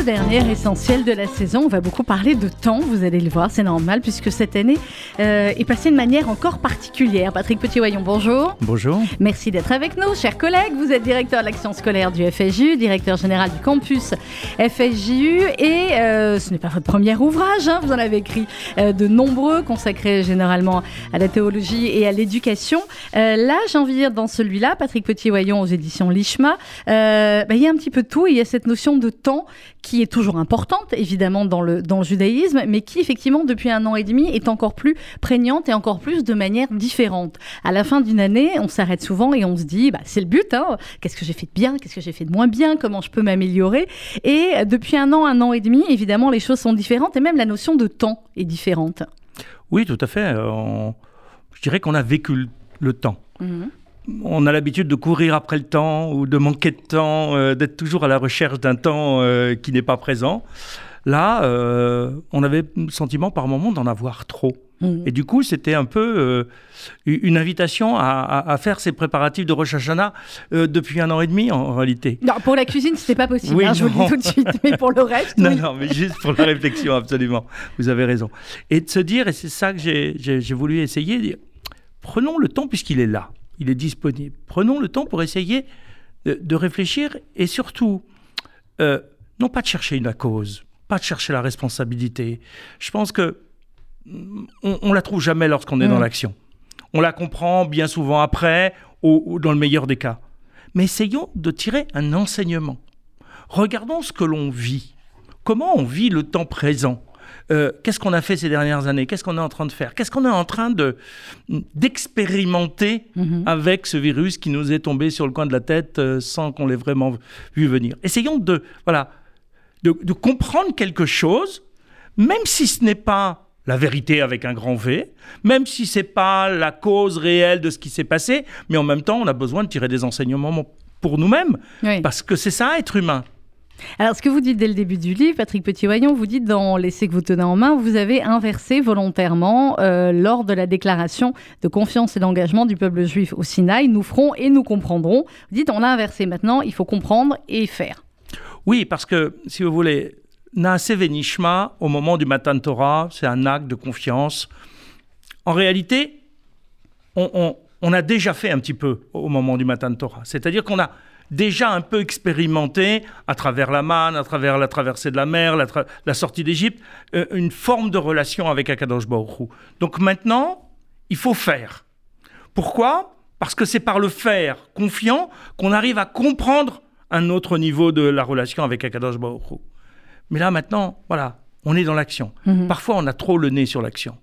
Le dernier essentiel de la saison, on va beaucoup parler de temps, vous allez le voir, c'est normal, puisque cette année euh, est passée de manière encore particulière. Patrick Petit-Voyon, bonjour. Bonjour. Merci d'être avec nous, chers collègues. Vous êtes directeur de l'action scolaire du FSJU, directeur général du campus FSJU, et euh, ce n'est pas votre premier ouvrage, hein, vous en avez écrit euh, de nombreux, consacrés généralement à la théologie et à l'éducation. là, j'ai envie de dire, dans celui-là, Patrick Petit-Voyon aux éditions Lishma, bah, il y a un petit peu de tout, il y a cette notion de temps qui est toujours importante, évidemment, dans le, dans le judaïsme, mais qui, effectivement, depuis un an et demi, est encore plus prégnante et encore plus de manière différente. À la fin d'une année, on s'arrête souvent et on se dit, bah, c'est le but, hein, qu'est-ce que j'ai fait de bien, qu'est-ce que j'ai fait de moins bien, comment je peux m'améliorer? Et depuis un an, un an et demi, évidemment, les choses sont différentes et même la notion de temps est différente. Oui, tout à fait. Je dirais qu'on a vécu le temps. Mmh on a l'habitude de courir après le temps ou de manquer de temps, euh, d'être toujours à la recherche d'un temps euh, qui n'est pas présent. Là, euh, on avait le sentiment par moment d'en avoir trop. Mmh. Et du coup, c'était un peu une invitation à, faire ces préparatifs de Rosh Hashanah depuis un an et demi, en, réalité. Non, pour la cuisine, c'était pas possible, hein, je vous le dis tout de suite. Mais pour le reste. non, non, mais juste pour la réflexion, absolument. Vous avez raison. Et de se dire, et c'est ça que j'ai voulu essayer, prenons le temps puisqu'il est là il est disponible. Prenons le temps pour essayer de, réfléchir et surtout, euh, non pas de chercher une cause, pas de chercher la responsabilité. Je pense que mm, on, ne la trouve jamais lorsqu'on est dans mm. l'action. On la comprend bien souvent après, ou dans le meilleur des cas. Mais essayons de tirer un enseignement. Regardons ce que l'on vit. Comment on vit le temps présent? Euh, qu'est-ce qu'on a fait ces dernières années? Qu'est-ce qu'on est en train de faire? Qu'est-ce qu'on est en train de d'expérimenter mhm. avec ce virus qui nous est tombé sur le coin de la tête euh, sans qu'on l'ait vraiment vu venir? Essayons de voilà de, comprendre quelque chose, même si ce n'est pas la vérité avec un grand V, même si c'est pas la cause réelle de ce qui s'est passé, mais en même temps, on a besoin de tirer des enseignements pour nous-mêmes, parce que c'est ça, être humain. Alors, ce que vous dites dès le début du livre, Patrick Petit-Voyon, vous dites dans l'essai que vous tenez en main, vous avez inversé volontairement euh, lors de la déclaration de confiance et d'engagement du peuple juif au Sinaï. Nous ferons et nous comprendrons. Vous dites, on a inversé maintenant, il faut comprendre et faire. Oui, parce que, si vous voulez, Naase Venishma, au moment du Matan Torah, c'est un acte de confiance. En réalité, on, on, a déjà fait un petit peu au moment du Matan Torah. C'est-à-dire qu'on a déjà un peu expérimenté à travers la manne, à travers la traversée de la mer, la, sortie d'Égypte, euh, une forme de relation avec Akadosh Baruch Donc maintenant, il faut faire. Pourquoi? Parce que c'est par le faire confiant qu'on arrive à comprendre un autre niveau de la relation avec Akadosh Baruch Mais là maintenant, voilà, on est dans l'action. Mhm. Parfois, on a trop le nez sur l'action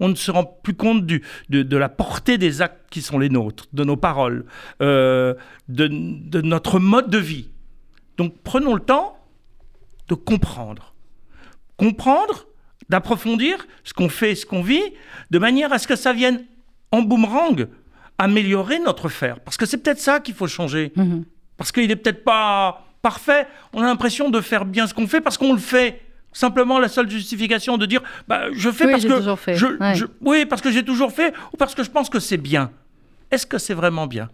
on ne se rend plus compte du, de, la portée des actes qui sont les nôtres, de nos paroles, euh, de, notre mode de vie. Donc prenons le temps de comprendre. Comprendre, d'approfondir ce qu'on fait, ce qu'on vit, de manière à ce que ça vienne en boomerang améliorer notre faire. Parce que c'est peut-être ça qu'il faut changer. Mm-hmm. Parce qu'il n'est peut-être pas parfait. On a l'impression de faire bien ce qu'on fait parce qu'on le fait simplement la seule justification de dire bah, je fais parce que fait. Je, oui parce que j'ai toujours fait ou parce que je pense que c'est bien. Est-ce que c'est vraiment bien?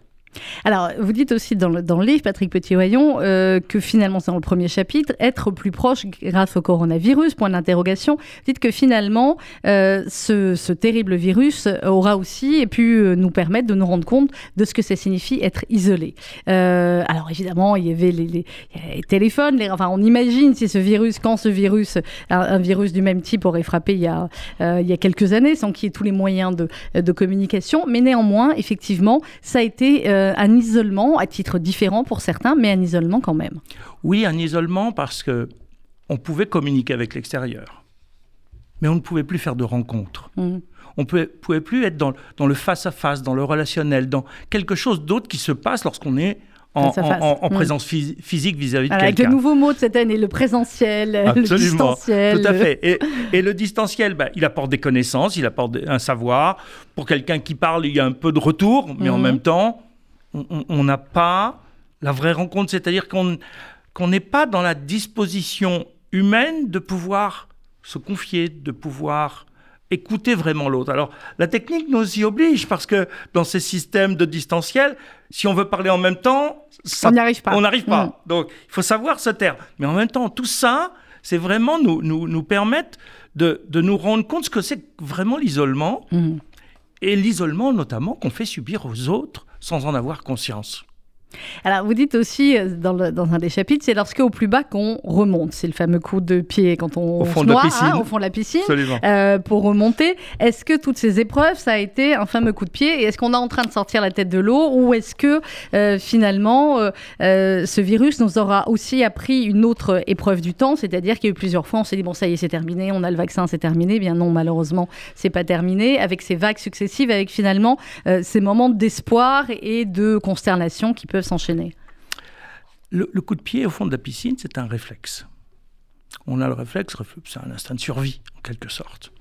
Alors, vous dites aussi dans le, dans le livre, Patrick Petit-Voyon, euh, que finalement, c'est dans le premier chapitre, être plus proche grâce au coronavirus, point d'interrogation. Vous dites que finalement, euh, ce, ce, terrible virus aura aussi pu euh, nous permettre de nous rendre compte de ce que ça signifie être isolé. alors, évidemment, il y avait les, téléphones, les, enfin, on imagine si ce virus, quand ce virus, un, virus du même type aurait frappé il y a, il y a quelques années, sans qu'il y ait tous les moyens de, de communication. Mais néanmoins, effectivement, ça a été euh, un isolement à titre différent pour certains, mais un isolement quand même. Oui, un isolement parce que on pouvait communiquer avec l'extérieur, mais on ne pouvait plus faire de rencontres. Mmh. On ne pouvait, pouvait, plus être dans, dans le face-à-face, dans le relationnel, dans quelque chose d'autre qui se passe lorsqu'on est en, mmh. présence physique vis-à-vis de quelqu'un. Avec le nouveau mot de cette année, le présentiel, le distanciel. Tout à fait. Et, et le distanciel, bah, il apporte des connaissances, il apporte un savoir. Pour quelqu'un qui parle, il y a un peu de retour, mais en mmh. même temps, on n'a pas la vraie rencontre, c'est-à-dire qu'on n'est pas dans la disposition humaine de pouvoir se confier, de pouvoir écouter vraiment l'autre. Alors, la technique nous y oblige parce que dans ces systèmes de distanciel, si on veut parler en même temps, ça, on n'y arrive pas. On n'arrive pas. Mm. Donc, il faut savoir se taire. Mais en même temps, tout ça, c'est vraiment nous, nous, nous permettre de, de, nous rendre compte ce que c'est vraiment l'isolement. Mm. Et l'isolement, notamment, qu'on fait subir aux autres sans en avoir conscience. Alors, vous dites aussi euh, dans, un des chapitres, c'est lorsque au plus bas qu'on remonte. C'est le fameux coup de pied quand on au fond se de noie, la piscine. Hein, au fond de la piscine euh, pour remonter. Est-ce que toutes ces épreuves, ça a été un fameux coup de pied? Et est-ce qu'on est en train de sortir la tête de l'eau? Ou est-ce que euh, finalement, ce virus nous aura aussi appris une autre épreuve du temps? C'est-à-dire qu'il y a eu plusieurs fois, on s'est dit, bon, ça y est, c'est terminé, on a le vaccin, c'est terminé. Eh bien non, malheureusement, c'est pas terminé. Avec ces vagues successives, avec finalement ces moments d'espoir et de consternation qui peuvent s'enchaîner le, coup de pied au fond de la piscine, c'est un réflexe. On a le réflexe, c'est un instinct de survie, en quelque sorte.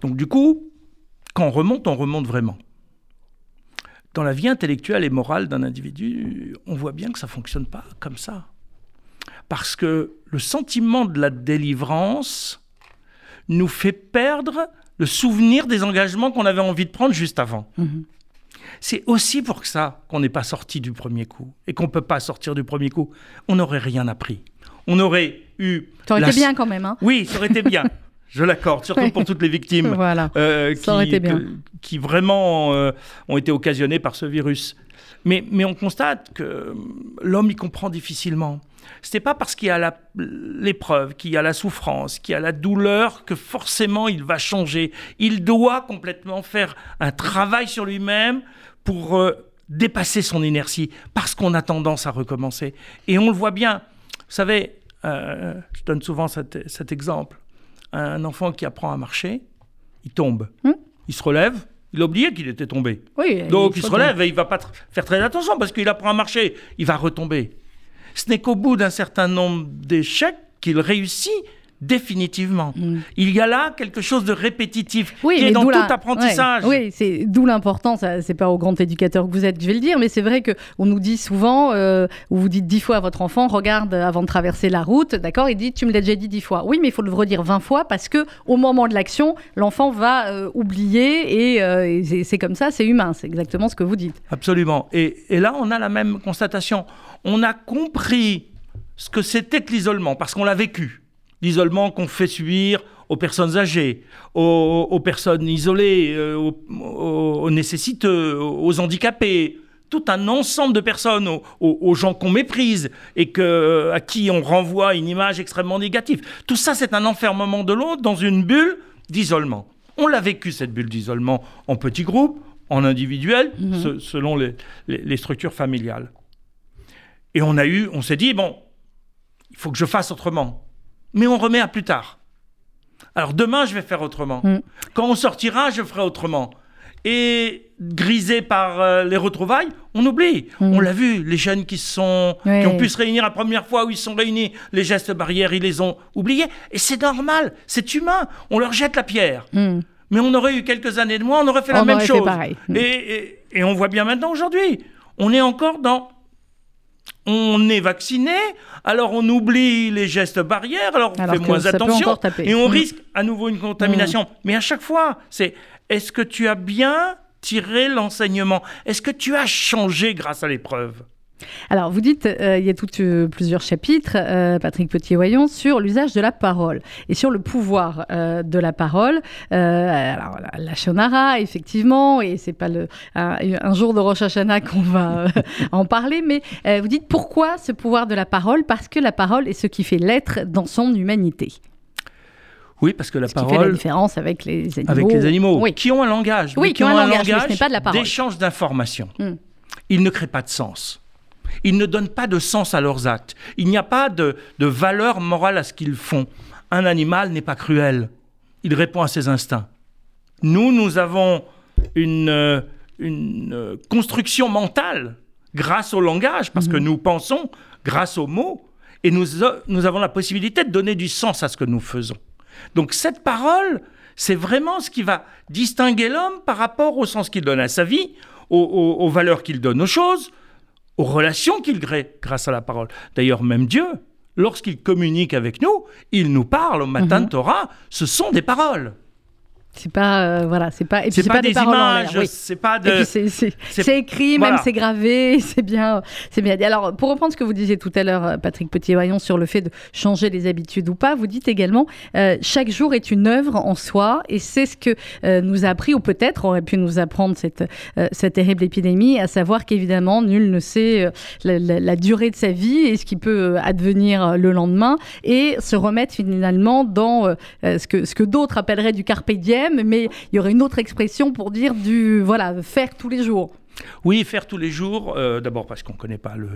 Donc du coup, quand on remonte, on remonte vraiment. Dans la vie intellectuelle et morale d'un individu, on voit bien que ça ne fonctionne pas comme ça. Parce que le sentiment de la délivrance nous fait perdre le souvenir des engagements qu'on avait envie de prendre juste avant. Mhm. C'est aussi pour ça qu'on n'est pas sorti du premier coup et qu'on ne peut pas sortir du premier coup. On n'aurait rien appris. On aurait eu. Ça aurait été bien quand même. Hein oui, ça aurait été bien. Je l'accorde, surtout pour toutes les victimes voilà. euh, qui, qui, vraiment euh, ont été occasionnées par ce virus. Mais, mais on constate que l'homme y comprend difficilement. Ce n'est pas parce qu'il y a l'épreuve, qu'il y a la souffrance, qu'il y a la douleur que forcément il va changer. Il doit complètement faire un travail sur lui-même pour euh, dépasser son inertie, parce qu'on a tendance à recommencer. Et on le voit bien. Vous savez, euh, je donne souvent cet, exemple. Un enfant qui apprend à marcher, il tombe. Hmm? Il se relève, il a oublié qu'il était tombé. Donc il, se relève et il va pas faire très attention parce qu'il apprend à marcher. Il va retomber. Ce n'est qu'au bout d'un certain nombre d'échecs qu'il réussit définitivement. Mm. Il y a là quelque chose de répétitif qui est dans tout apprentissage. oui, c'est d'où l'importance. C'est pas au grand éducateur que vous êtes, je vais le dire, mais c'est vrai que on nous dit souvent, euh, vous dites dix fois à votre enfant, regarde avant de traverser la route, d'accord Il dit, tu me l'as déjà dit dix fois. Oui, mais il faut le redire vingt fois parce que au moment de l'action, l'enfant va euh, oublier et, euh, c'est comme ça, c'est humain. C'est exactement ce que vous dites. Absolument. Et, et là, on a la même constatation. On a compris ce que c'était que l'isolement parce qu'on l'a vécu l'isolement qu'on fait subir aux personnes âgées, aux, personnes isolées, euh, aux, nécessiteux, aux handicapés, tout un ensemble de personnes, aux, gens qu'on méprise et que, à qui on renvoie une image extrêmement négative. Tout ça, c'est un enfermement de l'autre dans une bulle d'isolement. On l'a vécu, cette bulle d'isolement, en petits groupes, en individuel, mhm. selon les, les structures familiales. Et on a eu, on s'est dit, bon, il faut que je fasse autrement mais on remet à plus tard. Alors demain, je vais faire autrement. Mm. Quand on sortira, je ferai autrement. Et grisé par euh, les retrouvailles, on oublie. Mm. On l'a vu, les jeunes qui, sont, qui ont pu se réunir la première fois où ils sont réunis, les gestes barrières, ils les ont oubliés. Et c'est normal, c'est humain. On leur jette la pierre. Mm. Mais on aurait eu quelques années de moins, on aurait fait la même chose. et, et on voit bien maintenant aujourd'hui. On est encore dans on est vacciné, alors on oublie les gestes barrières, alors on fait moins attention et on mm. risque à nouveau une contamination. Mm. Mais à chaque fois, c'est est-ce que tu as bien tiré l'enseignement? Est-ce que tu as changé grâce à l'épreuve? Alors, vous dites, euh, il y a euh, plusieurs chapitres, euh, Patrick Petit-Voyon, sur l'usage de la parole et sur le pouvoir de la parole. alors, la, Shonara, effectivement, et c'est pas le, un, jour de Rosh Hashanah qu'on va en parler, mais vous dites pourquoi ce pouvoir de la parole? Parce que la parole est ce qui fait l'être dans son humanité. Oui, parce que la ce parole. Qui fait la différence avec les animaux. Avec les animaux, oui. qui ont un langage. Oui, qui, ont, un langage, mais ce n'est pas de la parole. D'échange d'informations. Hmm. Ils ne créent pas de sens. Ils ne donnent pas de sens à leurs actes. Il n'y a pas de, valeur morale à ce qu'ils font. Un animal n'est pas cruel. Il répond à ses instincts. Nous, nous avons une, euh, euh, construction mentale grâce au langage, parce que mhm. nous pensons grâce aux mots, et nous, nous avons la possibilité de donner du sens à ce que nous faisons. Donc cette parole, c'est vraiment ce qui va distinguer l'homme par rapport au sens qu'il donne à sa vie, aux valeurs qu'il donne aux choses, aux relations qu'il crée grâce à la parole. D'ailleurs, même Dieu, lorsqu'il communique avec nous, il nous parle au matin de mhm. Torah, ce sont des paroles. C'est pas euh, voilà, c'est pas et puis C'est pas, pas, des images, oui. c'est pas de. c'est- écrit, voilà. même c'est gravé, c'est bien, c'est bien dit. Alors, pour reprendre ce que vous disiez tout à l'heure, euh, Patrick Petit-Vaillant, sur le fait de changer les habitudes ou pas, vous dites également euh, chaque jour est une œuvre en soi, et c'est ce que euh, nous a appris, ou peut-être aurait pu nous apprendre cette, cette terrible épidémie, à savoir qu'évidemment, nul ne sait la, la- la durée de sa vie et ce qui peut advenir le lendemain, et se remettre finalement dans ce que, ce que d'autres appelleraient du carpe diem, mais il y aurait une autre expression pour dire du voilà faire tous les jours. Oui, faire tous les jours, euh, d'abord parce qu'on ne connaît pas le,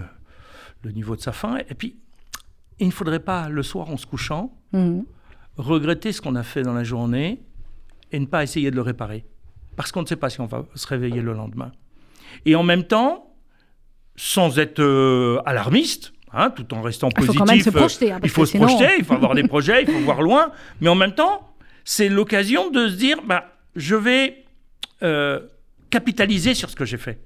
le niveau de sa faim, et puis il ne faudrait pas, le soir en se couchant, Mhm. regretter ce qu'on a fait dans la journée et ne pas essayer de le réparer. Parce qu'on ne sait pas si on va se réveiller le lendemain. Et en même temps, sans être euh, alarmiste, hein, tout en restant Il faut positif, quand même se euh, projeter. hein, il faut se sinon- projeter, il faut avoir des projets, il faut voir loin, mais en même temps, c'est l'occasion de se dire, bah, je vais euh, capitaliser sur ce que j'ai fait.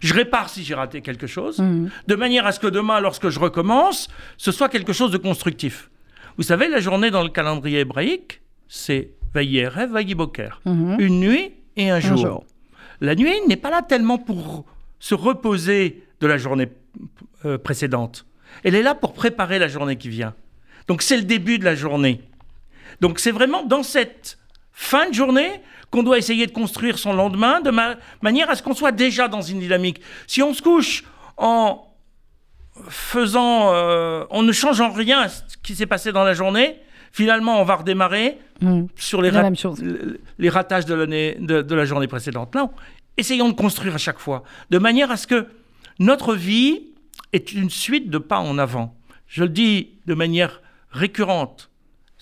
Je répare si j'ai raté quelque chose, Mhm. de manière à ce que demain, lorsque je recommence, ce soit quelque chose de constructif. Vous savez, la journée dans le calendrier hébraïque, c'est Vaïerev, Vaïboker. Mhm. Une nuit et un jour. jour. La nuit n'est pas là tellement pour se reposer de la journée euh, précédente. Elle est là pour préparer la journée qui vient. Donc c'est le début de la journée. Donc c'est vraiment dans cette fin de journée qu'on doit essayer de construire son lendemain de ma- manière à ce qu'on soit déjà dans une dynamique. Si on se couche en faisant, euh, en ne changeant rien à ce qui s'est passé dans la journée, finalement on va redémarrer Mhm. sur les, les ratages de, de la journée précédente. Non, essayons de construire à chaque fois, de manière à ce que notre vie est une suite de pas en avant. Je le dis de manière récurrente.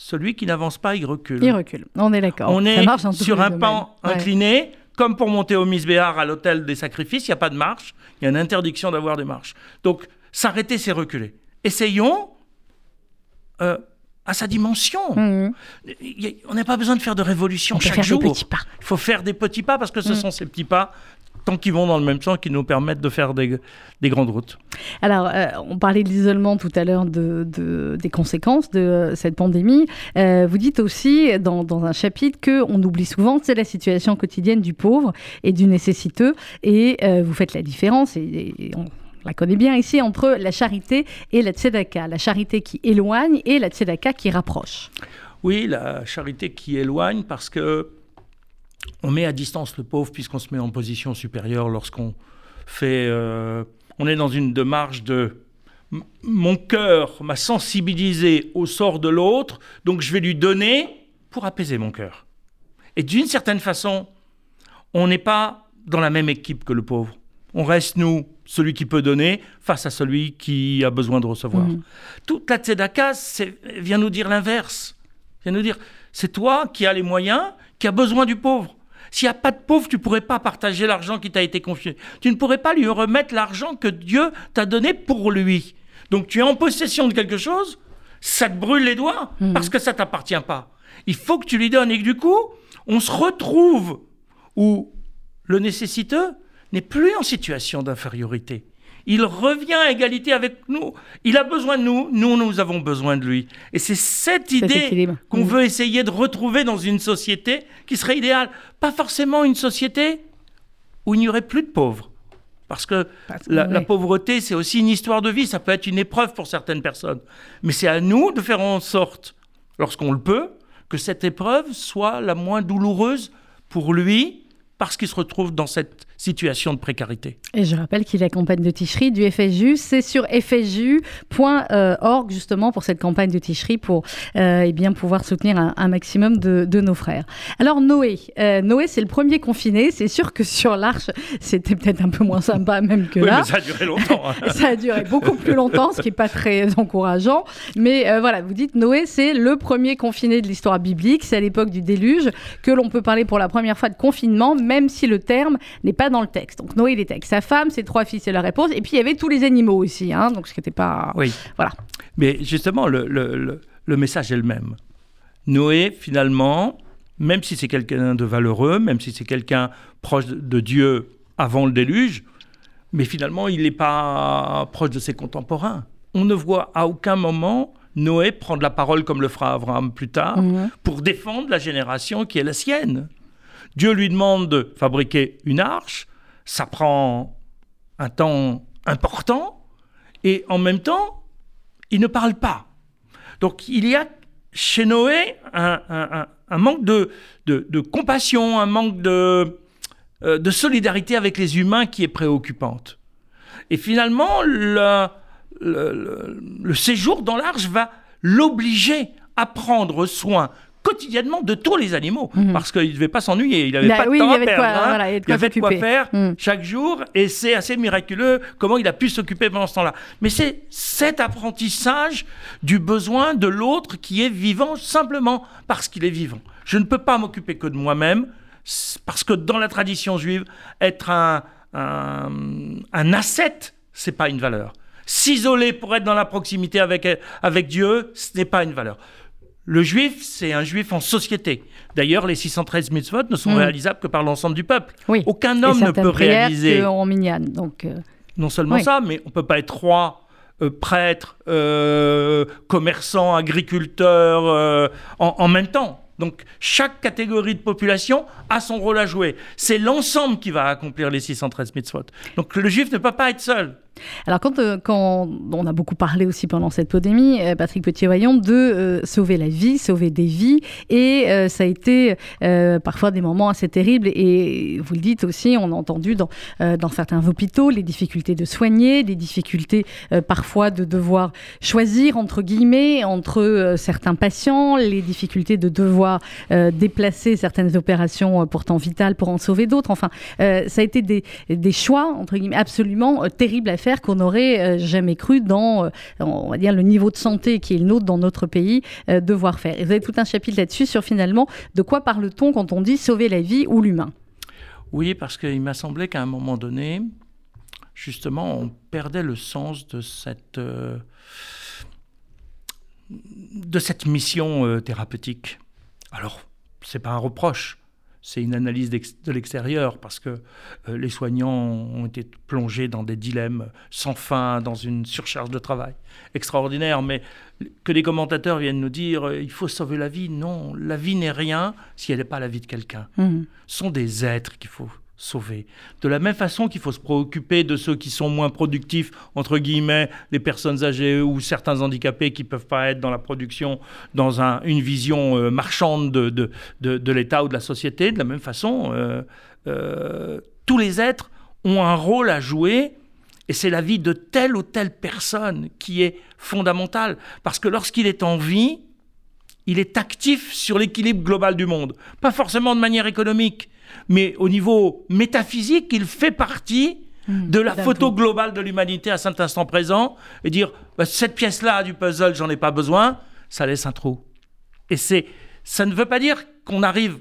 Celui qui n'avance pas, il recule. Il recule. On est d'accord. On est sur un pan Ouais. incliné, comme pour monter au misbéar à l'hôtel des sacrifices, il n'y a pas de marche, il y a une interdiction d'avoir des marches. Donc, s'arrêter, c'est reculer. Essayons euh, à sa dimension. A- On n'a pas besoin de faire de révolution On chaque faire jour. des petits pas. Il faut faire des petits pas parce que ce Mm. sont ces petits pas, tant qu'ils vont dans le même sens, qui nous permettent de faire des, des grandes routes. Alors, euh, on parlait de l'isolement tout à l'heure, de, de- des conséquences de euh, cette pandémie. Euh, vous dites aussi dans, dans un chapitre que on oublie souvent, c'est la situation quotidienne du pauvre et du nécessiteux, et vous faites la différence. Et, et on la connaît bien ici entre la charité et la tzedaka. La charité qui éloigne et la tzedaka qui rapproche. Oui, la charité qui éloigne parce que on met à distance le pauvre puisqu'on se met en position supérieure lorsqu'on fait. euh, on est dans une démarche de mon cœur m'a sensibilisé au sort de l'autre, donc je vais lui donner pour apaiser mon cœur. Et d'une certaine façon, on n'est pas dans la même équipe que le pauvre. On reste, nous, celui qui peut donner face à celui qui a besoin de recevoir. Mhm. Toute la tzedaka vient nous dire l'inverse. Vient nous dire, c'est toi qui as les moyens, qui as besoin du pauvre. S'il n'y a pas de pauvre, tu ne pourrais pas partager l'argent qui t'a été confié. Tu ne pourrais pas lui remettre l'argent que Dieu t'a donné pour lui. Donc tu es en possession de quelque chose, ça te brûle les doigts Mhm. parce que ça t'appartient pas. Il faut que tu lui donnes et que du coup, on se retrouve où le nécessiteux n'est plus en situation d'infériorité. Il revient à égalité avec nous. Il a besoin de nous, nous, nous avons besoin de lui. Et c'est cette Cet idée qu'on Mhm. veut essayer de retrouver dans une société qui serait idéale. Pas forcément une société où il n'y aurait plus de pauvres. Parce que Parce la, pauvreté, c'est aussi une histoire de vie. Ça peut être une épreuve pour certaines personnes. Mais c'est à nous de faire en sorte, lorsqu'on le peut, que cette épreuve soit la moins douloureuse pour lui, parce qu'il se retrouve dans cette situation de précarité. Et je rappelle qu'il y a la campagne de Ticherie du FSJU. C'est sur fsju.org justement pour cette campagne de Ticherie pour euh, eh bien, pouvoir soutenir un, un maximum de, de nos frères. Alors Noé, euh, Noé c'est le premier confiné. C'est sûr que sur l'Arche, c'était peut-être un peu moins sympa même que Oui, là. mais ça a duré longtemps. hein. Ça a duré beaucoup plus longtemps, ce qui n'est pas très encourageant. Mais euh, voilà, vous dites Noé, c'est le premier confiné de l'histoire biblique. C'est à l'époque du déluge que l'on peut parler pour la première fois de confinement, même si le terme n'est pas dans le texte. Donc Noé, il était avec sa femme, ses trois fils et leur épouse. Et puis il y avait tous les animaux aussi, hein, donc ce qui n'était pas. Oui. Voilà. Mais justement, le, le- le- le message est le même. Noé, finalement, même si c'est quelqu'un de valeureux, même si c'est quelqu'un proche de- Dieu avant le déluge, mais finalement, il n'est pas proche de ses contemporains. On ne voit à aucun moment Noé prend de la parole comme le fera Abraham plus tard Mhm. pour défendre la génération qui est la sienne. Dieu lui demande de fabriquer une arche, ça prend un temps important et en même temps, il ne parle pas. Donc il y a chez Noé un, manque de, compassion, un manque de, euh, de solidarité avec les humains qui est préoccupante. Et finalement, le, le- le- le séjour dans l'arche va l'obliger à prendre soin quotidiennement de tous les animaux, parce qu'il ne devait pas s'ennuyer, il n'avait a- pas de oui, temps il y à avait de perdre. quoi- hein. voilà, il y avait de quoi faire Mm. chaque jour, et c'est assez miraculeux comment il a pu s'occuper pendant ce temps-là. Mais c'est cet apprentissage du besoin de l'autre qui est vivant simplement parce qu'il est vivant. Je ne peux pas m'occuper que de moi-même, parce que dans la tradition juive, être un, un, un ascète, c'est pas une valeur. S'isoler pour être dans la proximité avec, avec Dieu, ce n'est pas une valeur. Le juif, c'est un juif en société. D'ailleurs, les 613 mitzvot ne sont Mm. réalisables que par l'ensemble du peuple. Oui. Aucun Et homme ne peut réaliser en mignonne. Donc, euh, non seulement Oui. ça, mais on peut pas être roi, euh, prêtre, euh, commerçant, agriculteur en, en même temps. Donc chaque catégorie de population a son rôle à jouer. C'est l'ensemble qui va accomplir les 613 mitzvot. Donc le juif ne peut pas être seul. Alors, quand, euh, quand on a beaucoup parlé aussi pendant cette pandémie, euh, Patrick Petit-Voyant, de euh, sauver la vie, sauver des vies, et ça a été parfois des moments assez terribles. Et vous le dites aussi, on a entendu dans, certains hôpitaux les difficultés de soigner, des difficultés parfois de devoir choisir entre guillemets entre certains patients, les difficultés de devoir déplacer certaines opérations pourtant vitales pour en sauver d'autres. Enfin, ça a été des, choix entre guillemets absolument terribles à qu'on n'aurait euh, jamais cru dans, euh, on va dire, le niveau de santé qui est le nôtre dans notre pays, euh, devoir faire. Vous avez tout un chapitre là-dessus sur finalement de quoi parle-t-on quand on dit sauver la vie ou l'humain? Oui, parce qu'il m'a semblé qu'à un moment donné, justement, on perdait le sens de cette, de cette mission thérapeutique. Alors, c'est pas un reproche, c'est une analyse de l'extérieur, parce que euh, les soignants ont été plongés dans des dilemmes sans fin, dans une surcharge de travail extraordinaire, mais que des commentateurs viennent nous dire euh, il faut sauver la vie, non, la vie n'est rien si elle n'est pas la vie de quelqu'un. Mhm. sont des êtres qu'il faut De la même façon qu'il faut se préoccuper de ceux qui sont moins productifs, entre guillemets, les personnes âgées ou certains handicapés qui ne peuvent pas être dans la production, dans un- une vision euh, marchande de, de, de- de l'État ou de la société, de la même façon, euh, euh, tous les êtres ont un rôle à jouer et c'est la vie de telle ou telle personne qui est fondamentale. Parce que lorsqu'il est en vie, il est actif sur l'équilibre global du monde. Pas forcément de manière économique, mais au niveau métaphysique, il fait partie de la photo tout. globale de l'humanité à cet instant présent et dire bah, cette pièce-là du puzzle, j'en ai pas besoin, ça laisse un trou. Et c'est, ça ne veut pas dire qu'on arrive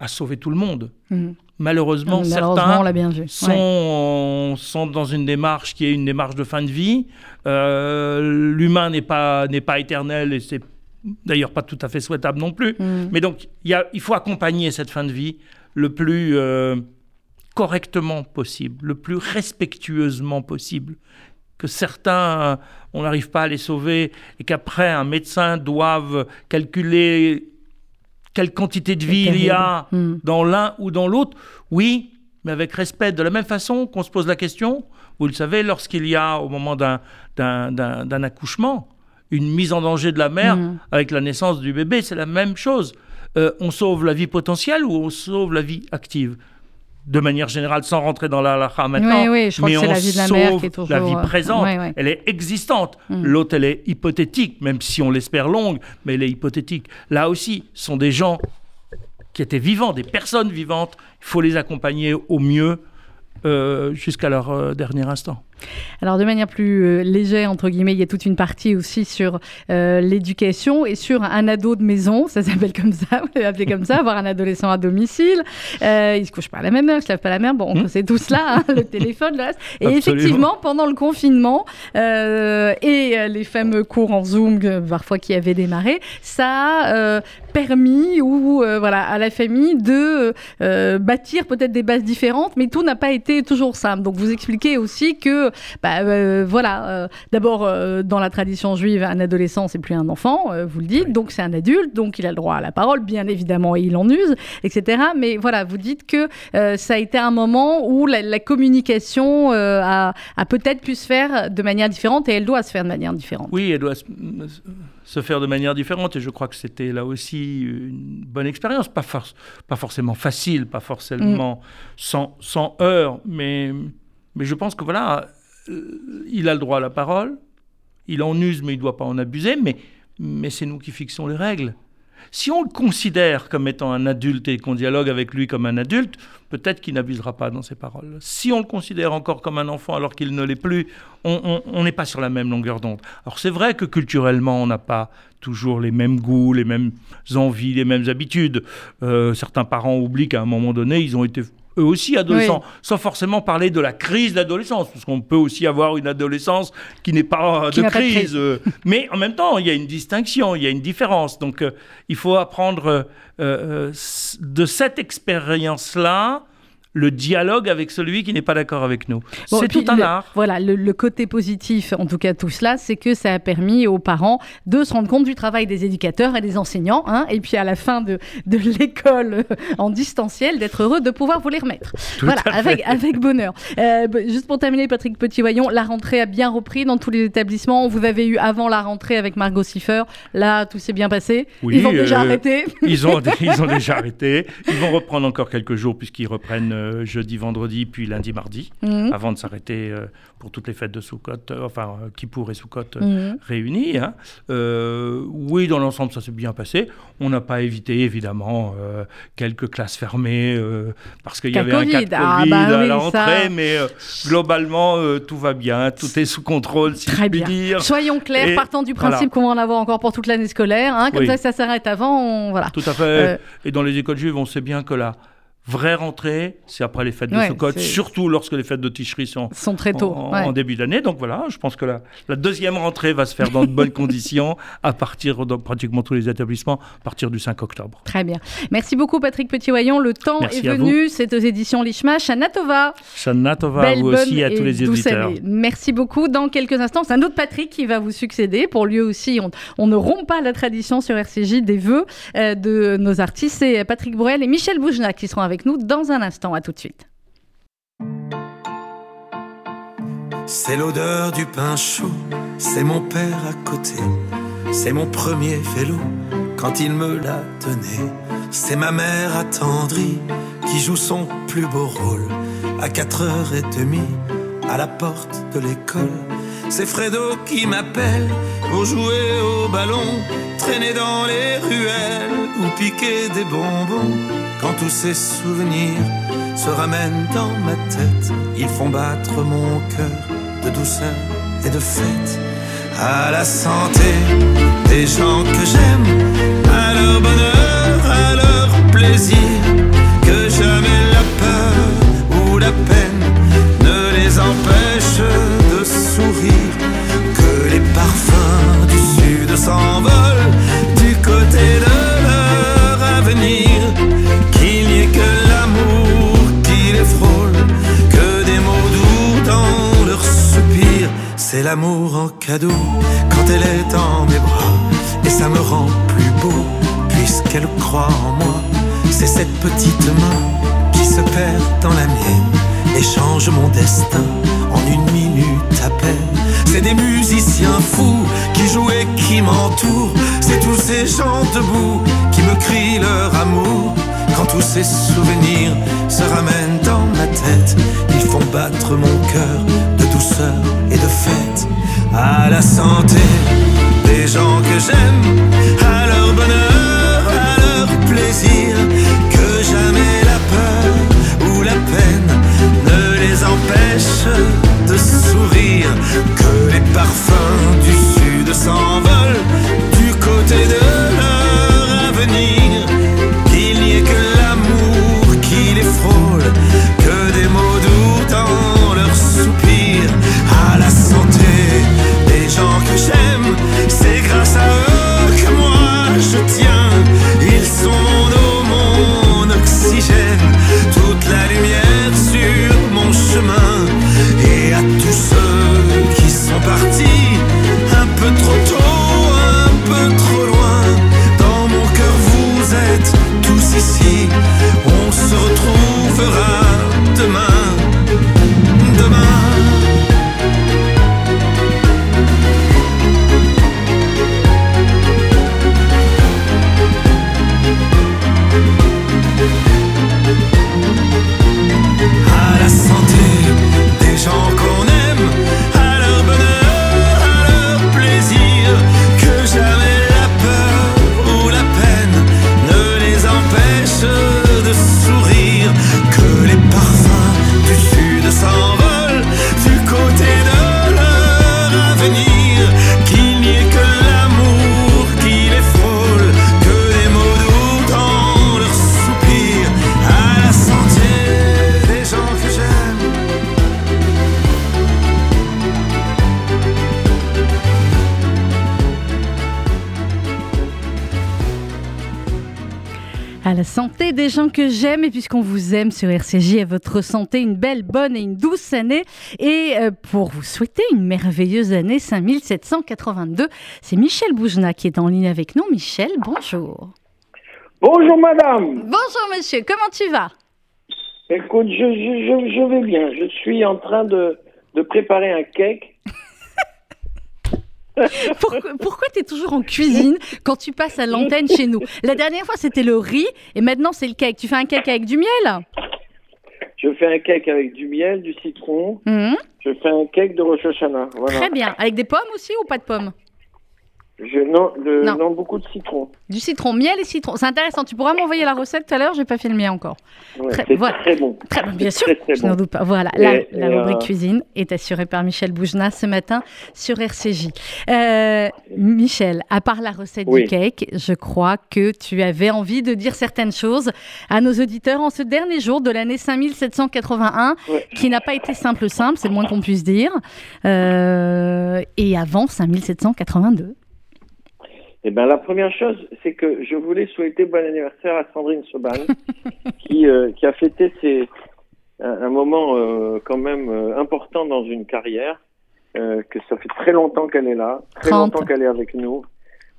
à sauver tout le monde. Mhm. Malheureusement, Malheureusement, certains bien vu. Ouais. sont, sont dans une démarche qui est une démarche de fin de vie. Euh, L'humain n'est pas, n'est pas éternel et c'est d'ailleurs pas tout à fait souhaitable non plus. Mais donc, il, y a, il faut accompagner cette fin de vie le plus euh, correctement possible, le plus respectueusement possible. Que certains, euh, on n'arrive pas à les sauver et qu'après, un médecin doive calculer quelle quantité de vie il y a terrible. Mm. dans l'un ou dans l'autre. Oui, mais avec respect. De la même façon qu'on se pose la question, vous le savez, lorsqu'il y a, au moment d'un- d'un d'un- d'un accouchement, une mise en danger de la mère Mhm. avec la naissance du bébé, c'est la même chose. Euh, on sauve la vie potentielle ou on sauve la vie active? De manière générale, sans rentrer dans la halakha maintenant, Oui, oui, je crois mais que on la vie de la mère sauve qui est toujours, la vie euh, présente. Elle est existante. Mm. L'autre, elle est hypothétique, même si on l'espère longue, mais elle est hypothétique. Là aussi, ce sont des gens qui étaient vivants, des personnes vivantes. Il faut les accompagner au mieux euh, jusqu'à leur euh, dernier instant. Alors de manière plus euh, légère, entre guillemets, il y a toute une partie aussi sur euh, l'éducation et sur un ado de maison, ça s'appelle comme ça, vous l'avez appelé comme ça, avoir un adolescent à domicile. Euh, il se couche pas à la même heure, il se lave pas la même bon, on Hmm. sait tout cela, hein, le téléphone, le reste. Et Absolument. effectivement, pendant le confinement euh, et euh, les fameux cours en Zoom, parfois qui avaient démarré, ça a permis ou voilà à la famille de bâtir peut-être des bases différentes, mais tout n'a pas été toujours simple. Donc vous expliquez aussi que que, bah, euh, voilà, euh, d'abord, euh, dans la tradition juive, un adolescent, c'est plus un enfant, vous le dites, donc c'est un adulte, donc il a le droit à la parole, bien évidemment, et il en use, etc. Mais voilà, vous dites que ça a été un moment où la, la communication a, a peut-être pu se faire de manière différente, et elle doit se faire de manière différente. Oui, elle doit se, se faire de manière différente et je crois que c'était là aussi une bonne expérience, pas, for- pas forcément facile, pas forcément sans, sans heurts, mais, mais je pense que voilà, il a le droit à la parole, il en use mais il ne doit pas en abuser, mais, c'est nous qui fixons les règles. Si on le considère comme étant un adulte et qu'on dialogue avec lui comme un adulte, peut-être qu'il n'abusera pas dans ses paroles. Si on le considère encore comme un enfant alors qu'il ne l'est plus, on n'est pas sur la même longueur d'onde. Alors c'est vrai que culturellement, on n'a pas toujours les mêmes goûts, les mêmes envies, les mêmes habitudes. Euh, certains parents oublient qu'à un moment donné, ils ont été eux aussi adolescents, sans forcément parler de la crise d'adolescence, parce qu'on peut aussi avoir une adolescence qui n'est pas euh, Qui de pas crise. euh, mais en même temps, il y a une distinction, il y a une différence. Donc euh, il faut apprendre euh, de cette expérience-là le dialogue avec celui qui n'est pas d'accord avec nous. Bon, c'est tout un le- art. Voilà, le, le côté positif, en tout cas tout cela, c'est que ça a permis aux parents de se rendre compte du travail des éducateurs et des enseignants, hein, et puis à la fin de, de l'école euh, en distanciel, d'être heureux de pouvoir vous les remettre. Tout voilà, avec, avec bonheur. Euh, juste pour terminer, Patrick Petit-Voyons, la rentrée a bien repris dans tous les établissements. Vous avez eu avant la rentrée avec Margot Siffer. Là, tout s'est bien passé. Oui, Ils vont déjà euh. Ils ont, ils ont déjà arrêté. Ils vont reprendre encore quelques jours puisqu'ils reprennent euh, jeudi, vendredi, puis lundi, mardi, Mhm. avant de s'arrêter euh, pour toutes les fêtes de Soukot, euh, enfin Kippour et Soukot Mhm. réunis. hein. Oui, dans l'ensemble, ça s'est bien passé. On n'a pas évité, évidemment, quelques classes fermées parce qu'il y avait un cas de Covid. Ah, Covid bah à oui, la ça. mais globalement, tout va bien, tout est sous contrôle, si Très je puis bien. dire. Soyons clairs, Et partant du voilà. principe qu'on va en avoir encore pour toute l'année scolaire. hein, comme Oui. ça, ça s'arrête avant. on- Voilà. Tout à fait. Et dans les écoles juives, on sait bien que la vraie rentrée, c'est après les fêtes de Sukkot, surtout lorsque les fêtes de Ticherie sont sont très tôt. en, ouais. en début d'année. Donc voilà, je pense que la, la deuxième rentrée va se faire dans de bonnes conditions à partir de pratiquement tous les établissements, à partir du 5 octobre. Très bien. Merci beaucoup, Patrick Petit-Voyant. Le temps Merci est venu. C'est aux éditions Lishmash. Shana Tova. Shana Tova à Belle, vous aussi et à tous les année. Merci beaucoup. Dans quelques instants, c'est un autre Patrick qui va vous succéder. Pour lui aussi, on, on ne rompt pas la tradition sur RCJ des vœux euh, de nos artistes. C'est Patrick Bruel et Michel Boujna qui seront avec nous dans un instant. À tout de suite. C'est l'odeur du pain chaud, c'est mon père à côté, c'est mon premier vélo quand il me l'a donné. C'est ma mère attendrie qui joue son plus beau rôle à 4h30 à la porte de l'école. C'est Fredo qui m'appelle pour jouer au ballon, traîner dans les ruelles ou piquer des bonbons. Quand tous ces souvenirs se ramènent dans ma tête, ils font battre mon cœur de douceur et de fête. À la santé des gens que j'aime, à leur bonheur, à leur plaisir, sud s'envolent du côté de leur avenir, qu'il n'y ait que l'amour qui les frôle, que des mots doux dans leurs soupirs, c'est l'amour en cadeau quand elle est dans mes bras, et ça me rend plus beau puisqu'elle croit en moi, c'est cette petite main qui se perd dans la mienne et change mon destin en une minute à peine. C'est des musiciens fous qui jouent et qui m'entourent. C'est tous ces gens debout qui me crient leur amour. Quand tous ces souvenirs se ramènent dans ma tête, ils font battre mon cœur de douceur et de fête. À la santé des gens que j'aime, à leur bonheur, à leur plaisir, ne les empêche de sourire, que les parfums du sud s'envolent du côté de leur avenir, qu'il n'y ait que l'amour qui les frôle, que des mots doux dans leurs soupirs, à la santé des gens que j'aime, gens que j'aime et puisqu'on vous aime sur RCJ à votre santé, une belle, bonne et une douce année. Et euh, pour vous souhaiter une merveilleuse année 5782, c'est Michel Boujna qui est en ligne avec nous. Michel, bonjour. Bonjour madame. Bonjour monsieur, comment tu vas? Écoute, je, je, je, vais bien. Je suis en train de, de préparer un cake. pourquoi, pourquoi tu es toujours en cuisine quand tu passes à l'antenne chez nous? La dernière fois, c'était le riz et maintenant, c'est le cake. Tu fais un cake avec du miel? Je fais un cake avec du miel, du citron. Mmh. Je fais un cake de Rosh Hashanah. Voilà. Très bien. Avec des pommes aussi ou pas de pommes? Je, non, de, Non. non, beaucoup de citron. Du citron, miel et citron. C'est intéressant. Tu pourras m'envoyer la recette tout à l'heure. J'ai pas fait le mien encore. Ouais, Très- c'est voilà. très bon. Très bien, bien sûr. Très, très Je n'en bon. doute pas. Voilà, la, et, rubrique euh, cuisine est assurée par Michel Boujna ce matin sur RCJ. Euh, Michel, à part la recette Oui. du cake, je crois que tu avais envie de dire certaines choses à nos auditeurs en ce dernier jour de l'année 5781, Ouais. qui n'a pas été simple simple, c'est le moins qu'on puisse dire, Euh, et avant 5782. Eh ben, la première chose, c'est que je voulais souhaiter bon anniversaire à Sandrine Soban, qui, euh, qui a fêté ses, un, un moment euh, quand même euh, important dans une carrière, que ça fait très longtemps qu'elle est là, très 30. longtemps qu'elle est avec nous,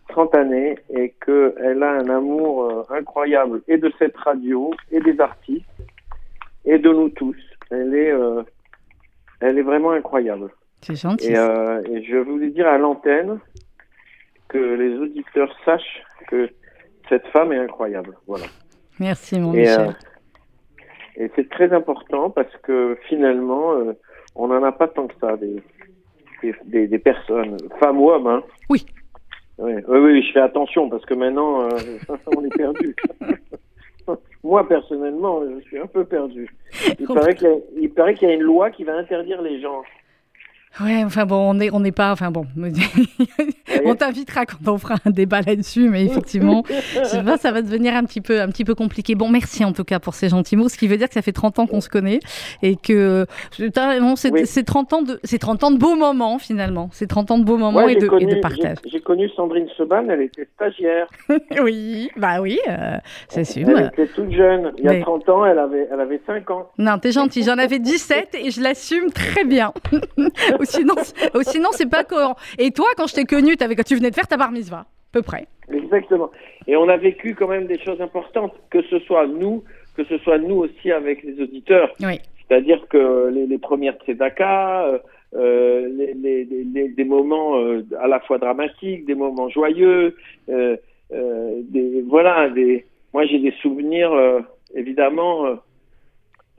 30 années, et qu'elle a un amour incroyable et de cette radio, et des artistes, et de nous tous. Elle est, elle est vraiment incroyable. C'est gentil. Et, et je voulais dire à l'antenne que les auditeurs sachent que cette femme est incroyable. Voilà. Merci mon Et, Michel. euh, et c'est très important parce que finalement, euh, on n'en a pas tant que ça, des, des, des- des personnes, femmes ou hommes. Hein. Oui. Oui, oui, oui, je fais attention parce que maintenant, euh, on est perdu. Moi, personnellement, je suis un peu perdu. Il paraît qu'il y, a- il paraît qu'il y a une loi qui va interdire les gens. Ouais, enfin bon, on n'est on n'est pas, enfin bon, on t'invitera quand on fera un débat là-dessus, mais effectivement, je sais pas, ça va devenir un petit peu, un petit peu compliqué. Bon, merci en tout cas pour ces gentils mots, ce qui veut dire que ça fait 30 ans qu'on se connaît et que bon, c'est Oui. c'est 30 ans de, c'est 30 ans de beaux moments finalement, c'est 30 ans de beaux moments Ouais, et, de, connu- et de partage. j'ai- connu Sandrine Seban, elle était stagiaire. oui, bah oui, euh, j'assume. Elle était toute jeune. Il y a Mais- 30 ans, elle avait, elle avait 5 ans. Non, t'es gentil, j'en avais 17 et je l'assume très bien. Sinon, sinon c'est pas cohérent. Et toi, quand je t'ai connu, t'avais- tu venais de faire ta bar mitzvah, à peu près. Exactement. Et on a vécu quand même des choses importantes, que ce soit nous, que ce soit nous aussi avec les auditeurs. Oui. C'est-à-dire que les, les premières tzedaka, euh, euh, les, les, les- les- des moments euh, à la fois dramatiques, des moments joyeux, euh, des, voilà, des, moi j'ai des souvenirs, évidemment,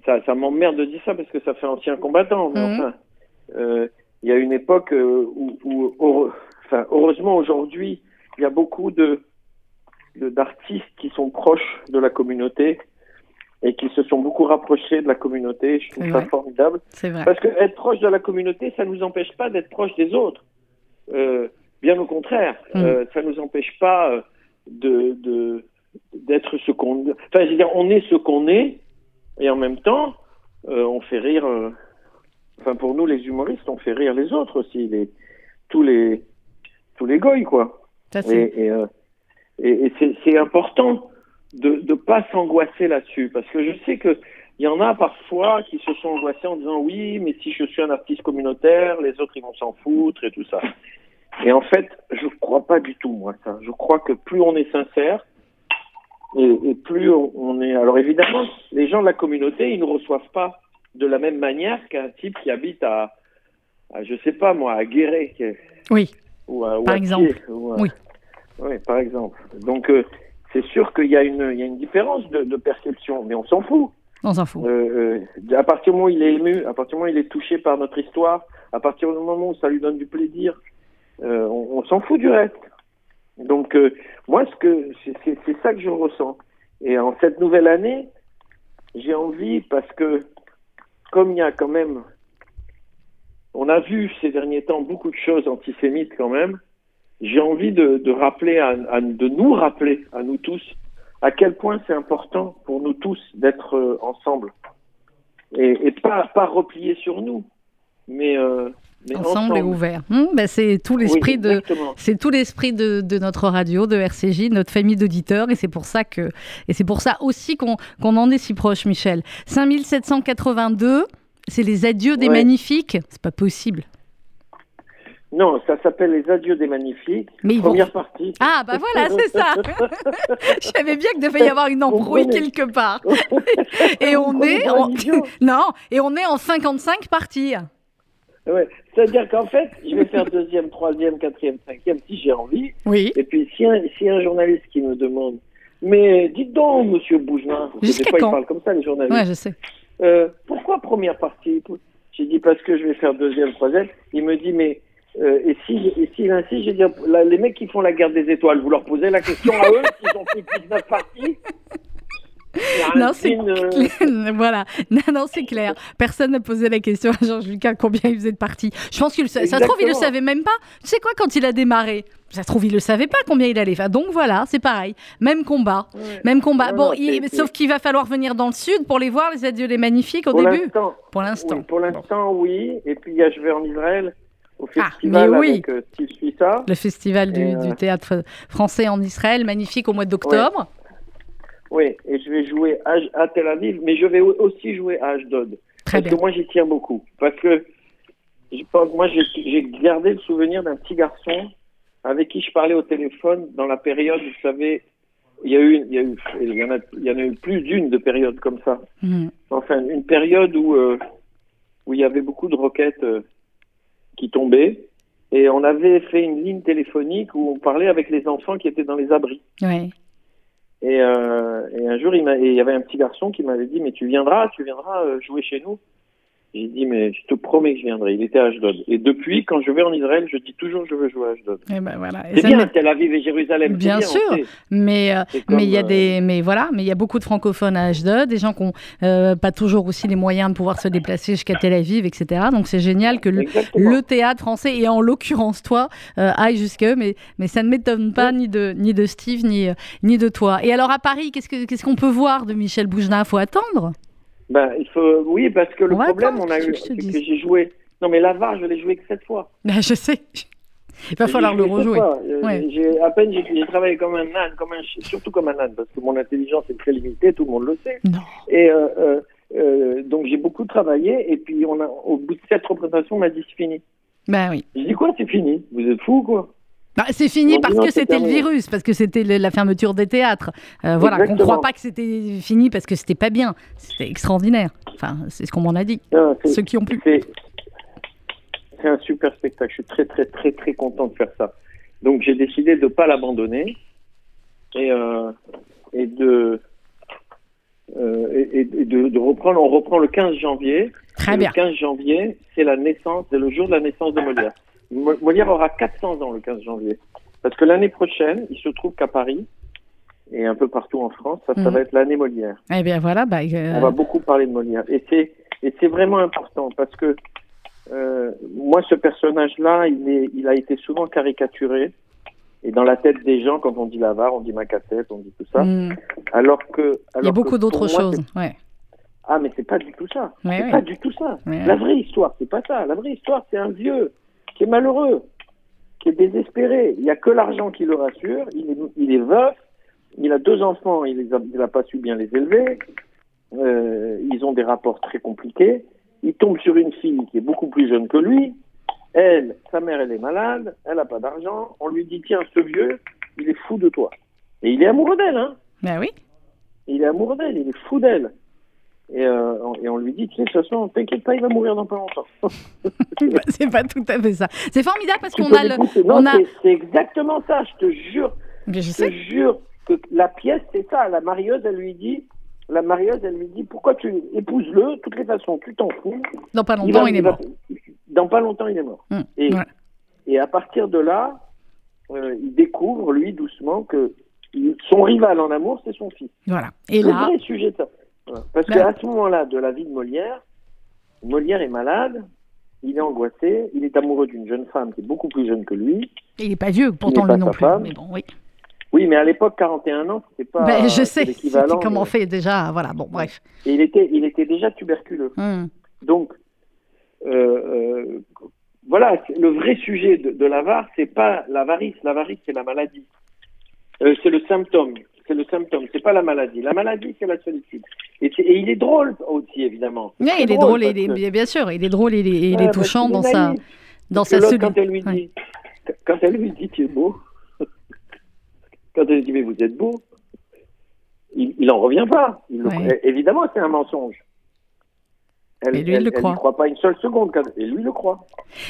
ça, ça m'emmerde de dire ça parce que ça fait ancien combattant, mais Mhm. enfin, il y a une époque euh, où, où heureux- enfin, heureusement aujourd'hui, il y a beaucoup de d'artistes qui sont proches de la communauté et qui se sont beaucoup rapprochés de la communauté. Je trouve ça formidable. Vrai. Parce que être proche de la communauté, ça ne nous empêche pas d'être proche des autres. Euh, bien au contraire, Mm. euh, ça ne nous empêche pas euh, de- d'être ce qu'on. Enfin, je veux dire, on est ce qu'on est, et en même temps, euh, on fait rire. Enfin, pour nous, les humoristes, on fait rire les autres aussi, les tous les tous les goy, quoi. Ça, c'est- Et, et, euh, et- et c'est c'est important de ne pas s'angoisser là-dessus, parce que je sais que il y en a parfois qui se sont angoissés en disant oui, mais si je suis un artiste communautaire, les autres ils vont s'en foutre et tout ça. Et en fait, je crois pas du tout moi ça. Je crois que plus on est sincère et, et plus on, on est. Alors évidemment, les gens de la communauté ils ne reçoivent pas de la même manière qu'un type qui habite à, à je sais pas moi, à Guéret. Oui, ou à, ou Par à exemple. pied, ou à- Oui. Oui, par exemple. Donc, euh, c'est sûr qu'il y, a une- il y a une différence de, de perception, mais on s'en fout. on s'en fout. Euh, euh, à partir du moment où il est ému, à partir du moment où il est touché par notre histoire, à partir du moment où ça lui donne du plaisir, on, on s'en fout du reste. Donc, moi, ce que c'est ça que je ressens. Et en cette nouvelle année, j'ai envie, parce que comme il y a quand même, on a vu ces derniers temps beaucoup de choses antisémites quand même, j'ai envie de, rappeler, à, à- de nous rappeler à nous tous, à quel point c'est important pour nous tous d'être euh, ensemble. Et, et pas pas replier sur nous, mais euh, mais ensemble, et ouvert. Hum, bah, c'est tout l'esprit Oui, de. exactement. C'est tout l'esprit de, de notre radio, de RCJ, notre famille d'auditeurs, et c'est pour ça que, et c'est pour ça aussi qu'on en est si proche, Michel. 5782, c'est les adieux des Ouais. magnifiques. C'est pas possible. Non, ça s'appelle Les Adieux des Magnifiques. Mais vont- Première partie. Ah bah voilà, c'est ça. Je savais bien qu'il devait y avoir une embrouille quelque part. Et on est non, et on est en 55 parties. Ouais. C'est-à-dire qu'en fait, je vais faire deuxième, troisième, quatrième, cinquième si j'ai envie. Oui. Et puis, si un, si un journaliste qui me demande, mais dites donc, monsieur que des fois ils parlent comme ça, les journalistes, Ouais, je sais. Euh, pourquoi première partie? J'ai dit parce que je vais faire deuxième, troisième. Il me dit, mais euh, et si et s'il insiste, j'ai dit, là, les mecs qui font la guerre des étoiles, vous leur posez la question à eux s'ils ont fait 19 parties Non, c'est euh, clair. voilà. Non, non, c'est clair. Personne n'a posé la question à Georges Lucas combien il faisait de parties. Je pense qu'il. Ça se trouve, il le savait même pas. Tu sais quoi, quand il a démarré, ça se trouve, il le savait pas combien il allait faire. Donc voilà, c'est pareil. Même combat. Ouais. Même combat. Non, bon, non, il- c'est- sauf qu'il va falloir venir dans le sud pour les voir, les adieux les magnifiques au pour début. Pour l'instant. oui, pour l'instant, oui. Et puis, il y a, je vais en Israël au Ah, festival mais oui. avec euh, Steve Suissa. Le festival du, euh, du théâtre français en Israël, magnifique au mois d'octobre. Oui, et je vais jouer à, à Tel Aviv, mais je vais au- aussi jouer à Ashdod. Très Parce bien. que moi, j'y tiens beaucoup. Parce que je pense, moi, j'ai gardé le souvenir d'un petit garçon avec qui je parlais au téléphone dans la période, vous savez, il y a eu, il y a eu, il y en a, il y en a eu plus d'une de périodes comme ça. Mhm. Enfin, une période où euh, où il y avait beaucoup de roquettes euh, qui tombaient. Et on avait fait une ligne téléphonique où on parlait avec les enfants qui étaient dans les abris. Ouais. Et, euh, et un jour, il, il y avait un petit garçon qui m'avait dit, mais tu viendras, tu viendras euh, jouer chez nous. J'ai dit, mais je te promets que je viendrai. Il était à Ashdod. Et depuis, quand je vais en Israël, je dis toujours je veux jouer à Ashdod. Et ben voilà. C'est bien, met- Tel Aviv et Jérusalem. Bien bien, sûr. Mais euh, mais il y a euh, des mais voilà mais il y a beaucoup de francophones à Ashdod des gens qui ont euh, pas toujours aussi les moyens de pouvoir se déplacer jusqu'à Tel Aviv etc donc c'est génial que le, théâtre français et en l'occurrence toi euh, aille jusqu'à eux mais mais ça ne m'étonne pas ni de ni de Steve ni euh, ni de toi et alors à Paris qu'est-ce que qu'est-ce qu'on peut voir de Michel Boujna? Faut attendre Ben, il faut, oui, parce que le On problème, on a eu, je c'est dis que j'ai joué. Non, mais l'avare, je l'ai joué que sept fois. Ben, je sais il va falloir le rejouer. Euh, Ouais. J'ai à peine j'ai travaillé comme un âne, comme un surtout comme un âne, parce que mon intelligence est très limitée, tout le monde le sait. non Et euh, euh, euh, donc j'ai beaucoup travaillé, et puis on a, au bout de sept représentations, on m'a dit c'est fini. ben oui J'ai dit quoi, c'est fini? Vous êtes fous quoi? Bah, c'est fini parce que c'était le virus, parce que c'était la fermeture des théâtres. Euh, voilà, qu'on ne croit pas que c'était fini parce que c'était pas bien. C'était extraordinaire. Enfin, c'est ce qu'on m'en a dit. Ceux qui ont pu. C'est un super spectacle. Je suis très très très très content de faire ça. Donc j'ai décidé de ne pas l'abandonner et euh, et de euh, et, et de, de reprendre. On reprend le 15 janvier. Très bien. Le 15 janvier, c'est la naissance, c'est le jour de la naissance de Molière. Mo- Molière aura 400 ans le 15 janvier. Parce que l'année prochaine, il se trouve qu'à Paris et un peu partout en France, ça, ça Mhm. va être l'année Molière. Eh bien voilà, bah, euh, On va beaucoup parler de Molière. Et c'est, et c'est vraiment important parce que euh, moi, ce personnage-là, il, est, il a été souvent caricaturé. Et dans la tête des gens, quand on dit l'avare, on dit macassette, on dit tout ça. hmm, Alors que. il y a beaucoup d'autres choses. Ouais. Ah, mais c'est pas du tout ça. Ouais, c'est ouais. pas du tout ça. La vraie histoire, c'est pas ça. La vraie histoire, c'est un vieux qui est malheureux, qui est désespéré. Il n'y a que l'argent qui le rassure. Il est, il est veuf. Il a deux enfants. Il les a, il a pas su bien les élever. Euh, ils ont des rapports très compliqués. Il tombe sur une fille qui est beaucoup plus jeune que lui. Elle, sa mère, elle est malade. Elle n'a pas d'argent. On lui dit tiens, ce vieux, il est fou de toi. Et il est amoureux d'elle, hein. Bah oui. Il est amoureux d'elle. Il est fou d'elle. Et, euh, on- et on lui dit, tu sais, de toute façon, t'inquiète pas, il va mourir dans pas longtemps. C'est pas tout à fait ça. C'est formidable parce qu'on a le. On a. c'est- exactement ça, je te jure. Mais je Je te jure que la pièce, c'est ça. La marieuse, elle lui dit, la marieuse, elle lui dit, pourquoi tu épouses-le, de toutes les façons, tu t'en fous. Dans pas Il longtemps, va- il est va- mort. Dans pas longtemps, il est mort. Hmm, Et, et à partir de là, euh, il découvre, lui, doucement, que son rival en amour, c'est son fils. Voilà. Et le là, vrai sujet de ça. Voilà. Parce Ben- qu'à ce moment-là de la vie de Molière, Molière est malade, il est angoissé, il est amoureux d'une jeune femme qui est beaucoup plus jeune que lui. il est pas vieux, pourtant lui non plus. femme. Mais bon, oui. Oui, mais à l'époque, 41 ans, c'était pas Ben, je sais. C'était comment on fait déjà. Voilà. Bon, bref. Et il était, il était déjà tuberculeux. Hmm. Donc, euh, euh, voilà, le vrai sujet de, de l'avare, c'est pas l'avarice. L'avarice, c'est la maladie. Euh, c'est le symptôme. C'est le symptôme. C'est pas la maladie. La maladie, c'est la solitude. Et, il est drôle aussi, évidemment. Ouais, Très il est drôle, il est- que- bien sûr, il est drôle et il est, il Ouais, touchant dans sa, dans sa solitude. quand elle lui Ouais. dit, quand elle lui dit tu es beau, quand elle lui dit mais vous êtes beau, il, il en revient pas. Il le- Ouais. Évidemment, c'est un mensonge. Elle, Et lui, il elle- le elle croit. n'y croit pas une seule seconde. quand- Et lui, il le croit.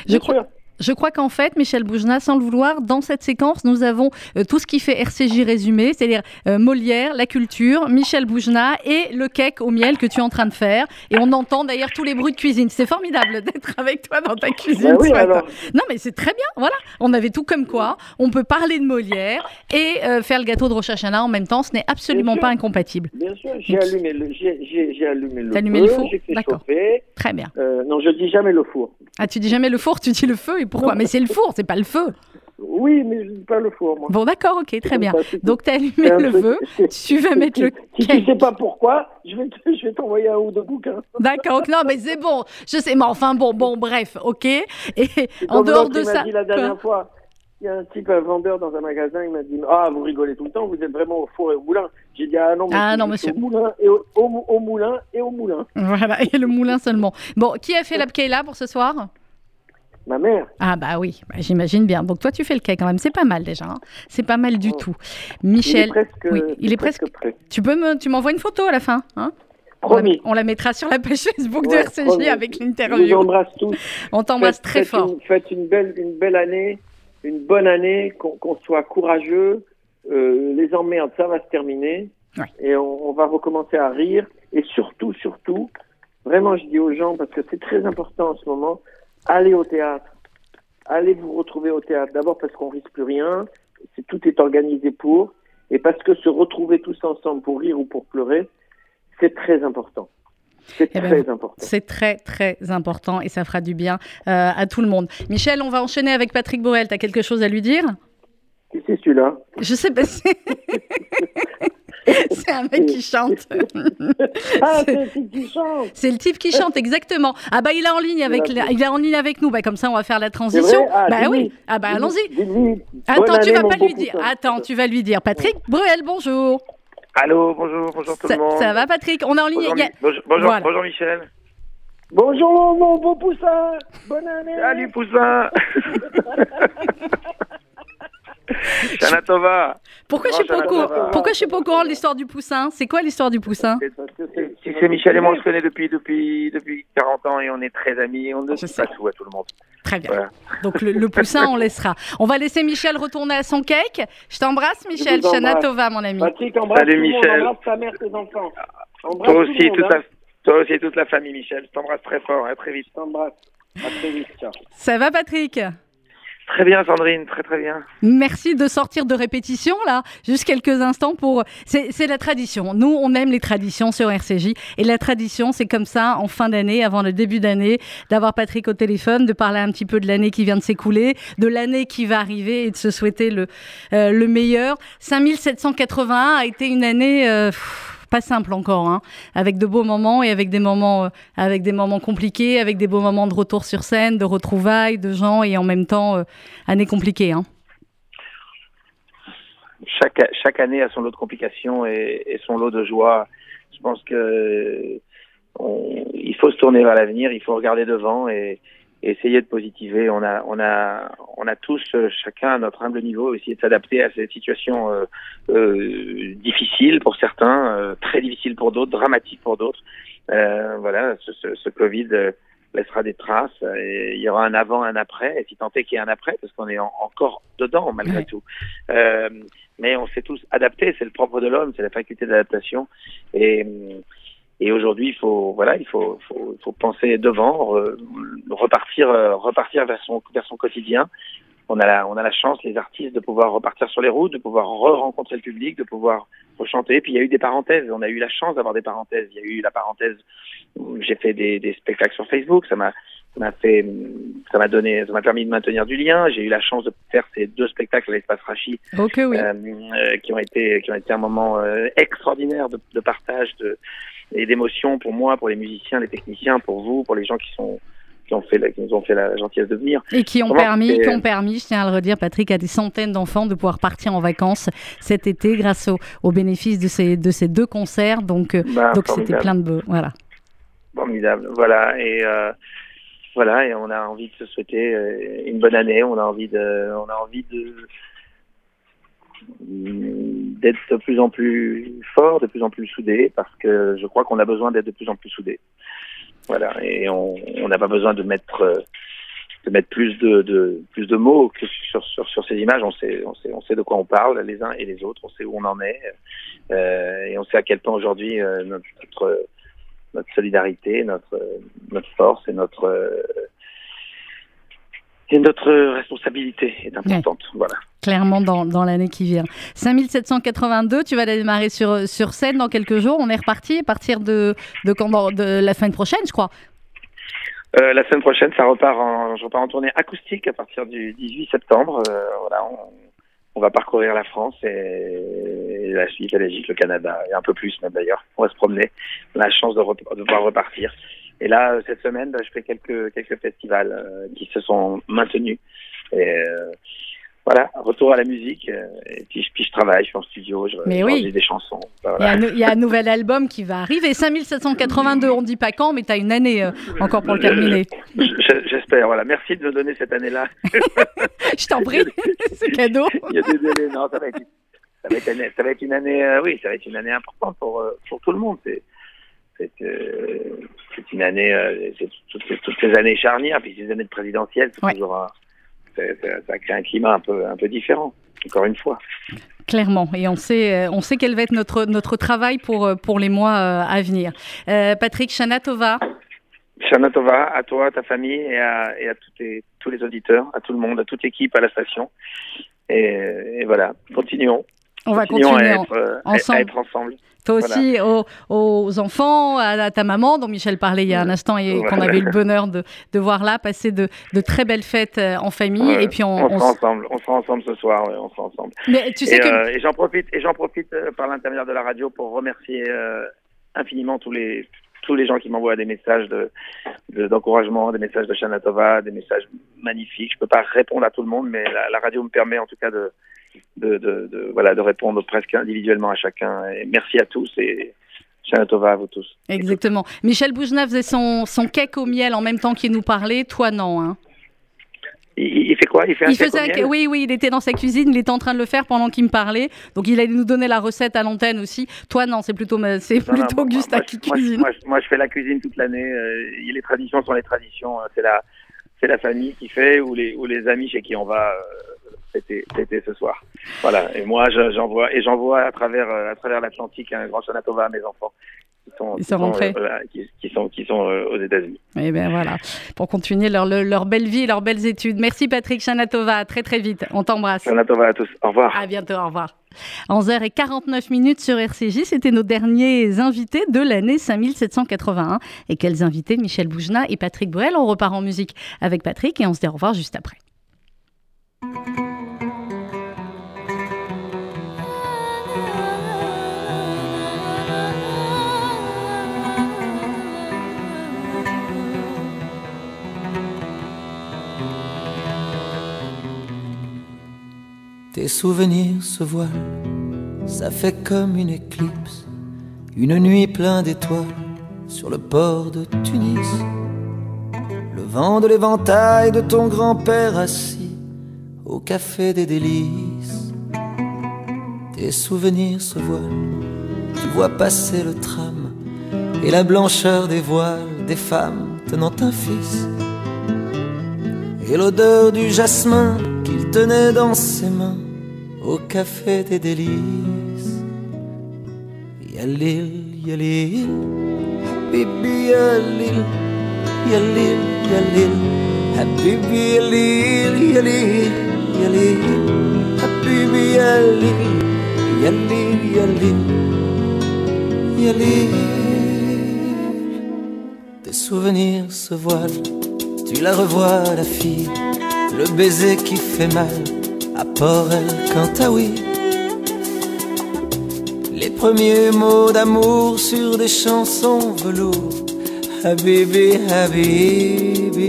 Je crois-. Je crois qu'en fait, Michel Boujna, sans le vouloir, dans cette séquence, nous avons euh, tout ce qui fait RCJ résumé, c'est-à-dire euh, Molière, la culture, Michel Boujna et le cake au miel que tu es en train de faire. Et on entend d'ailleurs tous les bruits de cuisine. C'est formidable d'être avec toi dans ta cuisine Ben oui, alors, Non, mais c'est très bien. Voilà, on avait tout comme quoi. On peut parler de Molière et euh, faire le gâteau de Rosh Hashanah en même temps. Ce n'est absolument pas incompatible. bien sûr, j'ai allumé le, j'ai, allumé le allumé feu, le four j'ai fait D'accord. chauffer. Très bien. Non, je dis jamais le four. Ah, tu dis jamais le four, tu dis le feu. Et pourquoi? Mais c'est le four, c'est pas le feu. Oui, mais je dis pas le four, moi. Bon, d'accord, ok, très bien. Donc, tu as allumé le feu. Tu vas mettre le Si cake. tu sais pas pourquoi, je vais, te- je vais t'envoyer un ou deux bouquins. D'accord, non, mais c'est bon. Je sais, mais enfin, bon, bon, bref, ok. Et en dehors de ça. dit la dernière fois, il y a un type, un vendeur dans un magasin, il m'a dit Ah, vous rigolez tout le temps, vous êtes vraiment au four et au moulin. J'ai dit Ah non, monsieur, Ah non, monsieur. Au, moulin et au, au mou- au moulin et au moulin. Voilà, et le moulin seulement. Bon, qui a fait la là pour ce soir? Ma mère. Ah bah oui, bah, j'imagine bien. Donc toi, tu fais le cake quand même. C'est pas mal déjà. hein. C'est pas mal du Oh. tout. il Michel, est presque, oui, il est presque- prêt. tu peux me, tu m'envoies une photo à la fin, hein? On la, Promis. on la mettra sur la page Facebook de RCJ promis. avec l'interview. embrasse tous. On t'embrasse très faites fort. Une, faites une belle, une belle année, une bonne année, qu'on soit courageux. Euh, les emmerdes, ça va se terminer. Ouais. Et on, on va recommencer à rire. Et surtout, surtout, vraiment, je dis aux gens, parce que c'est très important en ce moment, allez au théâtre. Allez vous retrouver au théâtre. D'abord parce qu'on risque plus rien. Tout est organisé pour. Et parce que se retrouver tous ensemble pour rire ou pour pleurer, c'est très important. C'est Eh ben, très important. C'est très très important et ça fera du bien euh, à tout le monde. Michel, on va enchaîner avec Patrick Borel. T'as quelque chose à lui dire? Qui c'est celui-là Je sais pas. C'est un mec qui chante. Ah, C'est- c'est celui qui chante C'est le type qui chante exactement. Ah bah il est en ligne avec Voilà. il est en ligne avec nous. Bah comme ça on va faire la transition. Ah, bah oui. Ah bah allons-y. Attends, tu vas pas lui dire. Attends, tu vas lui dire. Patrick Bruel, bonjour. Allô, bonjour, bonjour tout Ça, le monde. ça va Patrick? On est en ligne. Bonjour, a- bonjour, bonjour, Voilà. bonjour, Michel. Bonjour, mon beau poussin Bonne année Salut Poussin Shana Tova Pourquoi je suis pas au. Pourquoi je suis pas au courant de l'histoire du poussin? C'est quoi l'histoire du poussin? Parce que c'est- Si c'est Michel et moi, on se connaît depuis, depuis, depuis 40 ans et on est très amis. On ne sais. pas tout à tout le monde. Très bien. Voilà. Donc le, le poussin, on laissera. On va laisser Michel retourner à son cake. Je t'embrasse, Michel. vous Shana embrasse. Tova, mon ami. Patrick, embrasse Salut, tout le monde, Michel. embrasse ta mère, tes enfants. Embrasse Toi aussi, monde, toute hein. la, toi aussi et toute la famille, Michel. Je t'embrasse très fort. À très vite. Je t'embrasse. À très vite, ciao. Ça va, Patrick? Très bien, Sandrine. Très, très bien. Merci de sortir de répétition, là, juste quelques instants pour... C'est la tradition. Nous, on aime les traditions sur RCJ. Et la tradition, c'est comme ça, en fin d'année, avant le début d'année, d'avoir Patrick au téléphone, de parler un petit peu de l'année qui vient de s'écouler, de l'année qui va arriver et de se souhaiter le, euh, le meilleur. 5781 a été une année... euh, simple encore, hein, avec de beaux moments et avec des moments, euh, avec des moments compliqués, avec des beaux moments de retour sur scène, de retrouvailles, de gens et en même temps, euh, année compliquée. Hein. chaque, chaque année a son lot de complications et, et son lot de joie. Je pense que il faut se tourner vers l'avenir, il faut regarder devant et essayer de positiver. On a, on a, on a tous, euh, chacun à notre humble niveau, essayé de s'adapter à cette situation euh, euh, difficile pour certains, euh, très difficile pour d'autres, dramatique pour d'autres. Euh, voilà, ce, ce, ce Covid euh, laissera des traces et il y aura un avant, un après, et si tant est qu'il y ait un après, parce qu'on est en- encore dedans malgré tout. Euh, mais on s'est tous adaptés, c'est le propre de l'homme, c'est la faculté d'adaptation. Et, et aujourd'hui, il faut, voilà, il faut, faut, faut penser devant, re- repartir, euh, repartir vers son, vers son quotidien. On a la, on a la chance, les artistes, de pouvoir repartir sur les routes, de pouvoir re-rencontrer le public, de pouvoir rechanter. Puis il y a eu des parenthèses. On a eu la chance d'avoir des parenthèses. Il y a eu la parenthèse. J'ai fait des, des spectacles sur Facebook. Ça m'a, ça m'a fait, ça m'a donné, ça m'a permis de maintenir du lien. J'ai eu la chance de faire ces deux spectacles à l'espace Rachi oui. euh, euh, qui ont été qui ont été un moment euh, extraordinaire de, de partage de et d'émotion pour moi, pour les musiciens, les techniciens, pour vous, pour les gens qui sont qui ont fait, la, qui nous ont fait la gentillesse de venir. Et qui ont Vraiment, permis, qui ont permis, je tiens à le redire, Patrick, à des centaines d'enfants de pouvoir partir en vacances cet été grâce au, au bénéfice de ces, de ces deux concerts. Donc, euh, Bah, donc c'était plein de. Voilà. Formidable. Voilà. Et euh, voilà. Et on a envie de se souhaiter euh, une bonne année. On a envie de, on a envie d'être de plus en plus fort, de plus en plus soudé, parce que je crois qu'on a besoin d'être de plus en plus soudé. Voilà. Et on n'a pas besoin de mettre de mettre plus de, plus de mots que sur, ces images. On sait on sait on sait de quoi on parle les uns et les autres. On sait où on en est euh, et on sait à quel point aujourd'hui euh, notre notre solidarité, notre notre force et notre euh, et notre responsabilité est importante. Voilà. Clairement dans, dans l'année qui vient. 5782, tu vas démarrer sur, sur scène dans quelques jours. On est reparti à partir de, de, quand, dans- de la semaine prochaine, je crois. Euh, la semaine prochaine, ça repart en, je repars en tournée acoustique à partir du 18 septembre. Euh, voilà, on, on va parcourir la France et la Suisse, la Belgique, le Canada et un peu plus même d'ailleurs. On va se promener. On a la chance de, rep- de pouvoir repartir. Et là, euh, cette semaine, bah, je fais quelques quelques festivals euh, qui se sont maintenus. Et euh, voilà, retour à la musique. euh, et puis, je- puis je travaille, je suis en studio, je Mais oui. des chansons. Bah, Il y, a un, nou- il y a un nouvel album qui va arriver. 5782, on ne dit pas quand, mais tu as une année encore pour le terminer. Je- J'espère. Voilà, merci de me donner cette année-là. Je t'en prie, c'est cadeau. Il y a des délais. Non, ça va être, ça va être, une, ça va être une année, euh, oui, ça va être une année importante pour, euh, pour tout le monde. C'est, c'est, euh, c'est une année, euh, c'est toutes, ces- toutes ces années charnières, puis ces années de présidentielle, c'est Ouais. toujours un- c'est- c'est- ça crée un climat un peu, un peu différent. Encore une fois. Clairement, et on sait, on sait quel va être notre, notre travail pour, pour les mois à venir. Patrick Chanatova, Shana Tova, à toi, à ta famille et à, et à tous, tes- tous les auditeurs, à tout le monde, à toute l'équipe, à la station. Et, et voilà, continuons. On va continuer. à en- être, euh, à- ensemble. à être ensemble. Toi aussi, aux, aux enfants, à, ta maman, dont Michel parlait il y a un instant et qu'on avait eu le bonheur de, de voir là, passer de, de très belles fêtes euh, en famille. Ouais, et puis on, on, on sera ensemble, on sera ensemble ce soir, ouais, on sera ensemble. Mais tu sais et que euh, et j'en profite, et j'en profite euh, par l'intermédiaire de la radio pour remercier euh, infiniment tous les tous les gens qui m'envoient des messages de de- d'encouragement, des messages de Shanatova, des messages magnifiques. Je peux pas répondre à tout le monde, mais la, la radio me permet en tout cas de de, de, de- voilà de répondre presque individuellement à chacun. Et merci à tous et Shanatova à vous tous. Exactement. Michel Boujna faisait son, son cake au miel en même temps qu'il nous parlait. Toi, non. Hein. Il, fait quoi? Il fait un Il faisait miel? oui, oui, il était dans sa cuisine, il était en train de le faire pendant qu'il me parlait. Donc il allait nous donner la recette à l'antenne aussi. Toi, non, c'est plutôt, c'est Non, non, plutôt moi- moi, qui moi, cuisine. Moi, je- moi, je fais la cuisine toute l'année. euh, les traditions sont les traditions. euh, C'est la, c'est la famille qui fait ou les, ou les amis chez qui on va euh, fêter ce soir. Voilà. Et moi, je- j'envoie et j'envoie à travers, euh, à travers l'Atlantique un grand Shanatova à mes enfants qui sont, Ils qui sont rentrés. euh, voilà, qui, qui sont, qui sont euh, aux États-Unis. Et ben voilà, pour continuer leur, belle vie et leurs belles études. Merci Patrick Chanatova, très très vite. On t'embrasse. Shanatova à tous. Au revoir. À bientôt, au revoir. 11h49 minutes sur RCJ, c'était nos derniers invités de l'année 5781. Et quels invités? Michel Boujna et Patrick Bruel. On repart en musique avec Patrick et on se dit au revoir juste après. Tes souvenirs se voilent, ça fait comme une éclipse, une nuit pleine d'étoiles sur le port de Tunis. Le vent de l'éventail de ton grand-père assis au café des délices. Tes souvenirs se voilent, tu vois passer le tram et la blancheur des voiles des femmes tenant un fils. Et l'odeur du jasmin qu'il tenait dans ses mains au café des délices. Yalil, yalil, habibi yalil, yalil, yalil, habibi yalil, yalil, yalil, habibi yalil, yalil, yalil, yalil. Tes souvenirs se voilent, tu la revois la fille, le baiser qui fait mal à Port El Cantaoui. Les premiers mots d'amour sur des chansons velours Habibi, Habibi.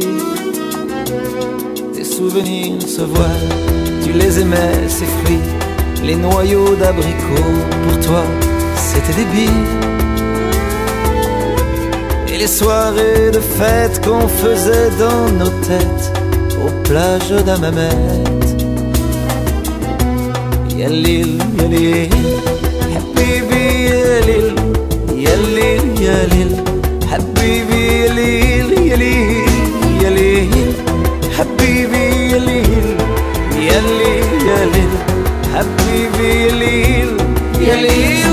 Tes souvenirs se voilent, tu les aimais, ces fruits, les noyaux d'abricots, pour toi, c'était des billes. Et les soirées de fête qu'on faisait dans nos têtes, aux plages d'Amamet. Habibi, Yalil, Yalil, Yalil. حبيبي يا ليل يا ليل يا ليل حبيبي يا ليل يا ليل يا ليل حبيبي يا ليل يا ليل يا ليل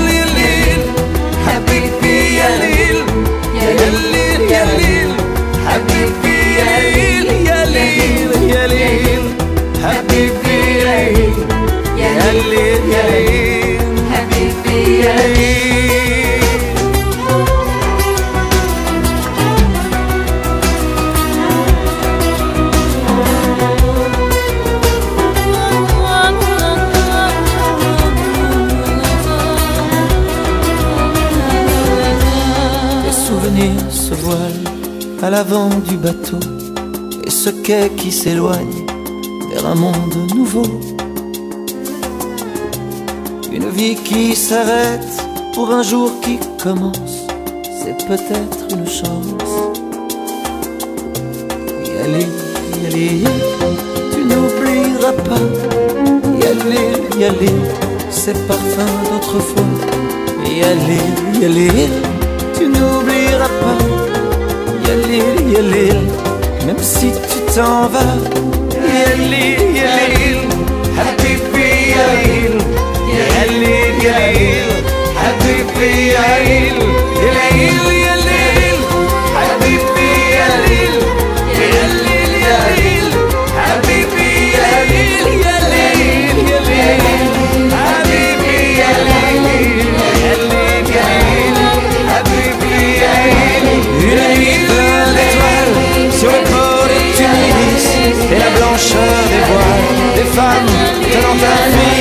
يا ليل يا ليل حبيبي يا ليل se voile à l'avant du bateau et ce quai qui s'éloigne vers un monde nouveau. Une vie qui s'arrête pour un jour qui commence, c'est peut-être une chance. Yali, Yali, tu n'oublieras pas. Yali, Yali, ces parfums d'autrefois. Yali, Yali, tu n'oublieras pas. Yalil, Yalil, même si tu t'en vas. Des voiles des femmes tenant un fils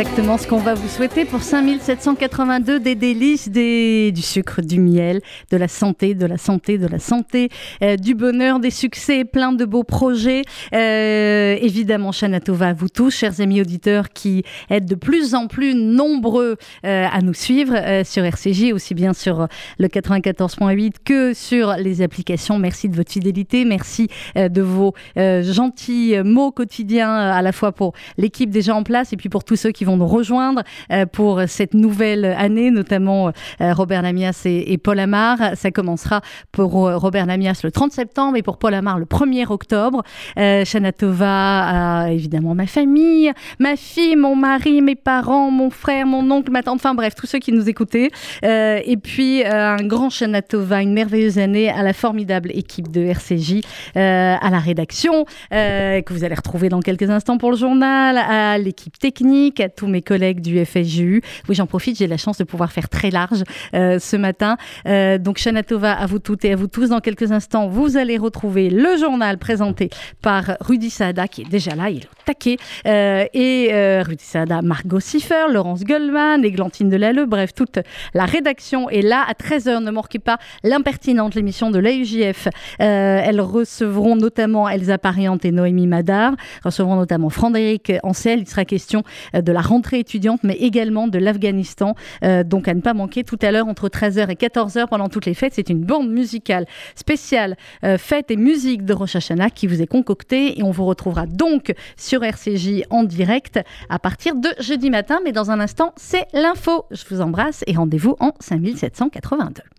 exactement ce qu'on va vous souhaiter pour 5782 des délices, des, du sucre, du miel, de la santé, de la santé, de la santé, euh, du bonheur, des succès, plein de beaux projets. Euh, évidemment, Chanatova à vous tous, chers amis auditeurs qui êtes de plus en plus nombreux euh, à nous suivre euh, sur RCJ, aussi bien sur le 94.8 que sur les applications. Merci de votre fidélité, merci de vos gentils mots quotidiens à la fois pour l'équipe déjà en place et puis pour tous ceux qui vont nous rejoindre euh, pour cette nouvelle année, notamment euh, Robert Lamias et, Paul Amar. Ça commencera pour euh, Robert Lamias le 30 septembre et pour Paul Amar le 1er octobre. Shanatova, a évidemment ma famille, ma fille, mon mari, mes parents, mon frère, mon oncle, ma tante, enfin bref, tous ceux qui nous écoutaient. Et puis un grand Shanatova, une merveilleuse année à la formidable équipe de RCJ, à la rédaction, que vous allez retrouver dans quelques instants pour le journal, à l'équipe technique, à tous mes collègues du FSJU. Oui, j'en profite, j'ai la chance de pouvoir faire très large euh, ce matin. Euh, donc, Shanatova, à vous toutes et à vous tous. Dans quelques instants, vous allez retrouver le journal présenté par Rudy Saada, qui est déjà là, il est au taquet. Euh, et euh, Rudy Saada, Margot Siffer, Laurence Goldman, Églantine Delalleux, bref, toute la rédaction est là à 13h. Ne manquez pas l'impertinente, l'émission de l'AUJF. Elles recevront notamment Elsa Pariante et Noémie Madar, recevront notamment Frédéric Ancel. Il sera question de la rentrée étudiante, mais également de l'Afghanistan. Euh, donc à ne pas manquer tout à l'heure entre 13h et 14h pendant toutes les fêtes. C'est une bande musicale spéciale euh, fête et musique de Rosh qui vous est concoctée et on vous retrouvera donc sur RCJ en direct à partir de jeudi matin. Mais dans un instant, c'est l'info. Je vous embrasse et rendez-vous en 5782.